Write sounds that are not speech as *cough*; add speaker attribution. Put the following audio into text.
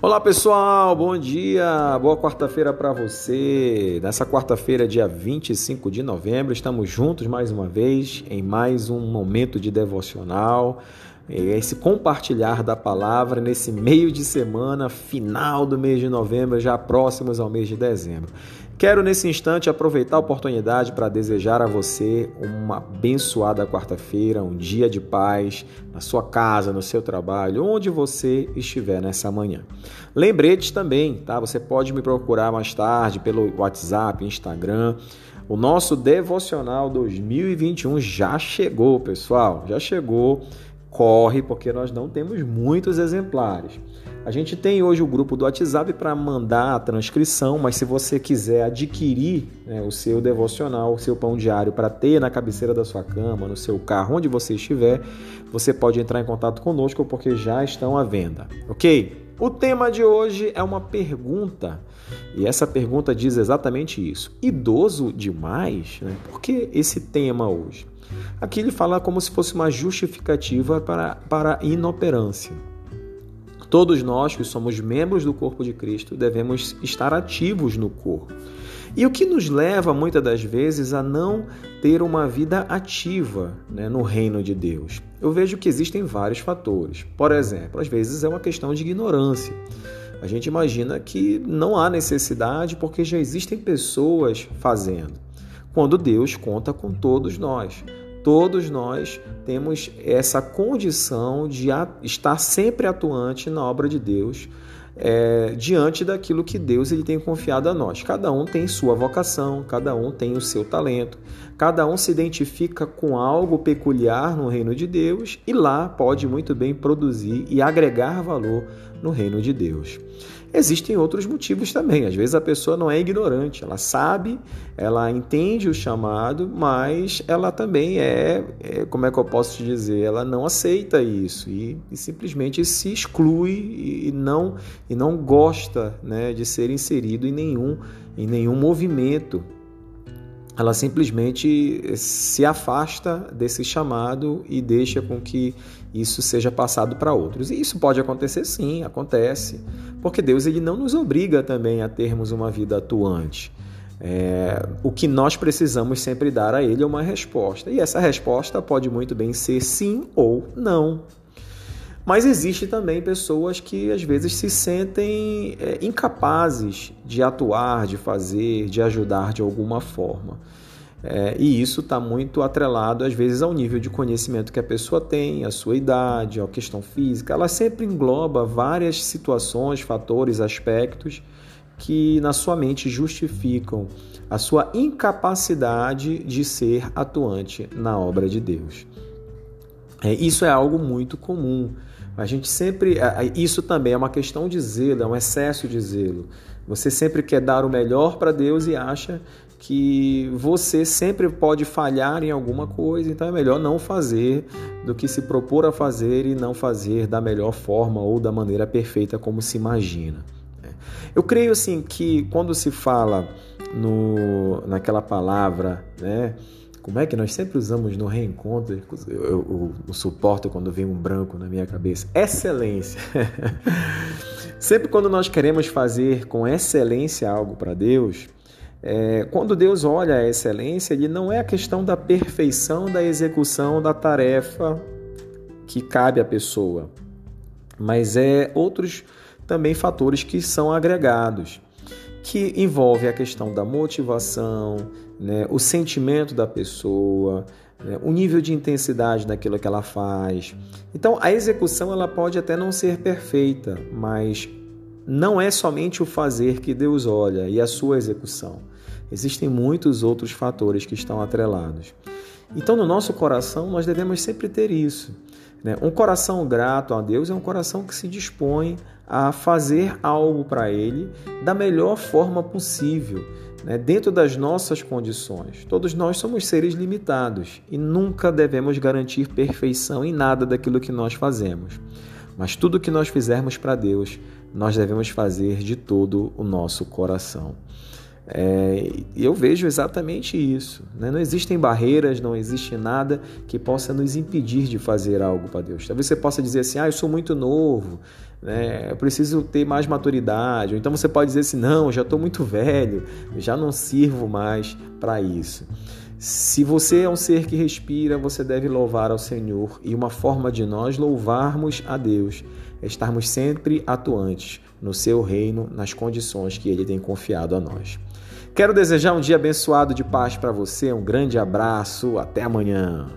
Speaker 1: Olá pessoal, bom dia, boa quarta-feira para você. Nessa quarta-feira, dia 25 de novembro, estamos juntos mais uma vez em mais um momento de devocional. Esse compartilhar da palavra nesse meio de semana, final do mês de novembro, já próximos ao mês de dezembro. Quero nesse instante aproveitar a oportunidade para desejar a você uma abençoada quarta-feira, um dia de paz na sua casa, no seu trabalho, onde você estiver nessa manhã. Lembretes também, tá? Você pode me procurar mais tarde pelo WhatsApp, Instagram. O nosso devocional 2021 já chegou, pessoal, já chegou. Corre, porque nós não temos muitos exemplares. A gente tem hoje o grupo do WhatsApp para mandar a transcrição, mas se você quiser adquirir né, o seu devocional, o seu pão diário para ter na cabeceira da sua cama, no seu carro, onde você estiver, você pode entrar em contato conosco porque já estão à venda, ok? O tema de hoje é uma pergunta e essa pergunta diz exatamente isso: idoso demais? Né? Por que esse tema hoje? Aqui ele fala como se fosse uma justificativa para, para inoperância. Todos nós que somos membros do corpo de Cristo devemos estar ativos no corpo. E o que nos leva muitas das vezes a não ter uma vida ativa né, no reino de Deus? Eu vejo que existem vários fatores. Por exemplo, às vezes é uma questão de ignorância. A gente imagina que não há necessidade porque já existem pessoas fazendo. Quando Deus conta com todos nós. Todos nós temos essa condição de estar sempre atuante na obra de Deus, é, diante daquilo que Deus ele tem confiado a nós. Cada um tem sua vocação, cada um tem o seu talento, cada um se identifica com algo peculiar no reino de Deus e lá pode muito bem produzir e agregar valor no reino de Deus. Existem outros motivos também. Às vezes a pessoa não é ignorante, ela sabe, ela entende o chamado, mas ela também é, é como é que eu posso te dizer, ela não aceita isso e, e simplesmente se exclui e, e, não e não gosta, né, de ser inserido em nenhum em nenhum movimento ela simplesmente se afasta desse chamado e deixa com que isso seja passado para outros. E isso pode acontecer sim, acontece, porque Deus ele não nos obriga também a termos uma vida atuante. É, o que nós precisamos sempre dar a Ele é uma resposta, e essa resposta pode muito bem ser sim ou não. Mas existe também pessoas que às vezes se sentem é, incapazes de atuar, de fazer, de ajudar de alguma forma. É, e isso está muito atrelado, às vezes, ao nível de conhecimento que a pessoa tem, a sua idade, a questão física. Ela sempre engloba várias situações, fatores, aspectos que na sua mente justificam a sua incapacidade de ser atuante na obra de Deus. É, isso é algo muito comum. A gente sempre. Isso também é uma questão de zelo, é um excesso de zelo. Você sempre quer dar o melhor para Deus e acha que você sempre pode falhar em alguma coisa, então é melhor não fazer do que se propor a fazer e não fazer da melhor forma ou da maneira perfeita como se imagina. Né? Eu creio assim que quando se fala no, naquela palavra, né? Como é que nós sempre usamos no reencontro? Eu, eu, eu suporto quando vem um branco na minha cabeça. Excelência. *laughs* sempre quando nós queremos fazer com excelência algo para Deus, é, quando Deus olha a excelência, ele não é a questão da perfeição da execução da tarefa que cabe à pessoa, mas é outros também fatores que são agregados que envolve a questão da motivação, né, o sentimento da pessoa, né, o nível de intensidade daquilo que ela faz. Então, a execução ela pode até não ser perfeita, mas não é somente o fazer que Deus olha e a sua execução. Existem muitos outros fatores que estão atrelados. Então, no nosso coração, nós devemos sempre ter isso. Né? Um coração grato a Deus é um coração que se dispõe a fazer algo para Ele da melhor forma possível, né? dentro das nossas condições. Todos nós somos seres limitados e nunca devemos garantir perfeição em nada daquilo que nós fazemos. Mas tudo que nós fizermos para Deus, nós devemos fazer de todo o nosso coração. É, e eu vejo exatamente isso. Né? Não existem barreiras, não existe nada que possa nos impedir de fazer algo para Deus. Talvez você possa dizer assim: ah, eu sou muito novo, né? eu preciso ter mais maturidade. Ou então você pode dizer assim: não, eu já estou muito velho, já não sirvo mais para isso. Se você é um ser que respira, você deve louvar ao Senhor, e uma forma de nós louvarmos a Deus estarmos sempre atuantes no seu reino, nas condições que ele tem confiado a nós. Quero desejar um dia abençoado de paz para você, um grande abraço, até amanhã.